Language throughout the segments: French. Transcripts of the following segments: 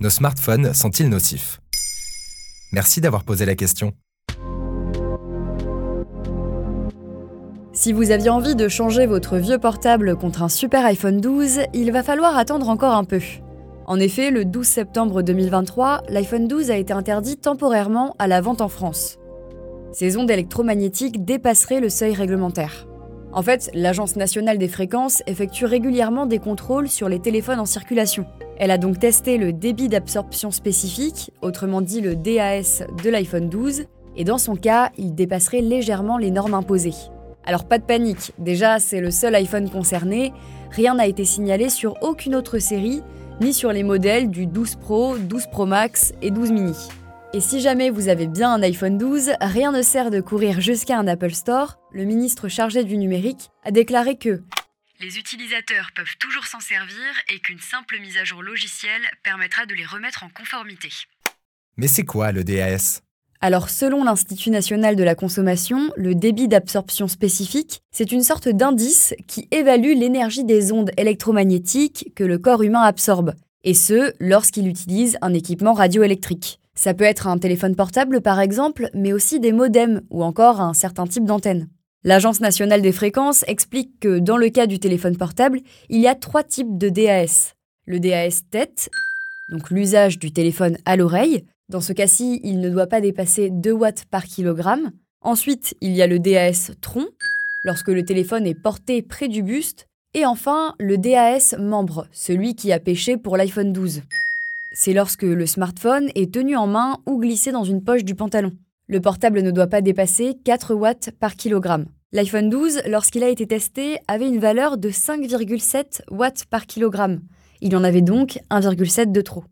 Nos smartphones sont-ils nocifs? Merci d'avoir posé la question. Si vous aviez envie de changer votre vieux portable contre un super iPhone 12, il va falloir attendre encore un peu. En effet, le 12 septembre 2023, l'iPhone 12 a été interdit temporairement à la vente en France. Ces ondes électromagnétiques dépasseraient le seuil réglementaire. En fait, l'Agence nationale des fréquences effectue régulièrement des contrôles sur les téléphones en circulation. Elle a donc testé le débit d'absorption spécifique, autrement dit le DAS de l'iPhone 12, et dans son cas, il dépasserait légèrement les normes imposées. Alors pas de panique, déjà c'est le seul iPhone concerné, rien n'a été signalé sur aucune autre série, ni sur les modèles du 12 Pro, 12 Pro Max et 12 mini. Et si jamais vous avez bien un iPhone 12, rien ne sert de courir jusqu'à un Apple Store, le ministre chargé du numérique a déclaré que les utilisateurs peuvent toujours s'en servir et qu'une simple mise à jour logicielle permettra de les remettre en conformité. Mais c'est quoi le DAS alors selon l'Institut national de la consommation, le débit d'absorption spécifique, c'est une sorte d'indice qui évalue l'énergie des ondes électromagnétiques que le corps humain absorbe, et ce, lorsqu'il utilise un équipement radioélectrique. Ça peut être un téléphone portable par exemple, mais aussi des modems ou encore un certain type d'antenne. L'Agence nationale des fréquences explique que dans le cas du téléphone portable, il y a trois types de DAS. Le DAS tête, donc l'usage du téléphone à l'oreille, dans ce cas-ci, il ne doit pas dépasser 2 watts par kilogramme. Ensuite, il y a le DAS tronc, lorsque le téléphone est porté près du buste. Et enfin, le DAS membre, celui qui a pêché pour l'iPhone 12. C'est lorsque le smartphone est tenu en main ou glissé dans une poche du pantalon. Le portable ne doit pas dépasser 4 watts par kilogramme. L'iPhone 12, lorsqu'il a été testé, avait une valeur de 5,7 watts par kilogramme. Il en avait donc 1,7 de trop.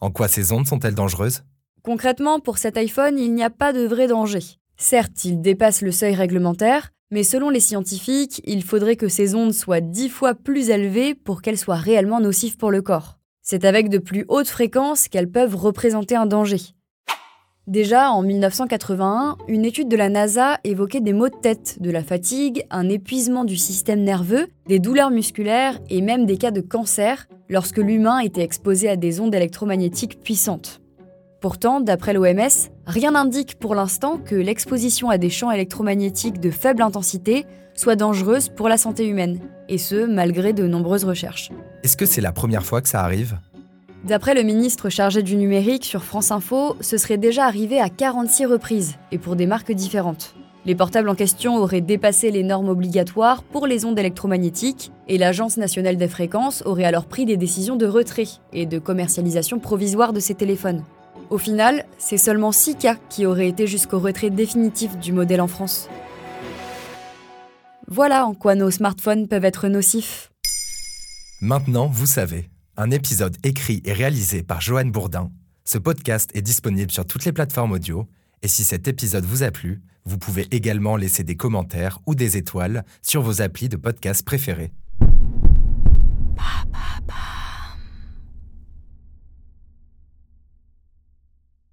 En quoi ces ondes sont-elles dangereuses? Concrètement, pour cet iPhone, il n'y a pas de vrai danger. Certes, il dépasse le seuil réglementaire, mais selon les scientifiques, il faudrait que ces ondes soient dix fois plus élevées pour qu'elles soient réellement nocives pour le corps. C'est avec de plus hautes fréquences qu'elles peuvent représenter un danger. Déjà, en 1981, une étude de la NASA évoquait des maux de tête, de la fatigue, un épuisement du système nerveux, des douleurs musculaires et même des cas de cancer lorsque l'humain était exposé à des ondes électromagnétiques puissantes. Pourtant, d'après l'OMS, rien n'indique pour l'instant que l'exposition à des champs électromagnétiques de faible intensité soit dangereuse pour la santé humaine, et ce, malgré de nombreuses recherches. Est-ce que c'est la première fois que ça arrive? D'après le ministre chargé du numérique sur France Info, ce serait déjà arrivé à 46 reprises, et pour des marques différentes. Les portables en question auraient dépassé les normes obligatoires pour les ondes électromagnétiques, et l'Agence nationale des fréquences aurait alors pris des décisions de retrait et de commercialisation provisoire de ces téléphones. Au final, c'est seulement 6 cas qui auraient été jusqu'au retrait définitif du modèle en France. Voilà en quoi nos smartphones peuvent être nocifs. Maintenant, vous savez. Un épisode écrit et réalisé par Joanne Bourdin. Ce podcast est disponible sur toutes les plateformes audio. Et si cet épisode vous a plu, vous pouvez également laisser des commentaires ou des étoiles sur vos applis de podcast préférés.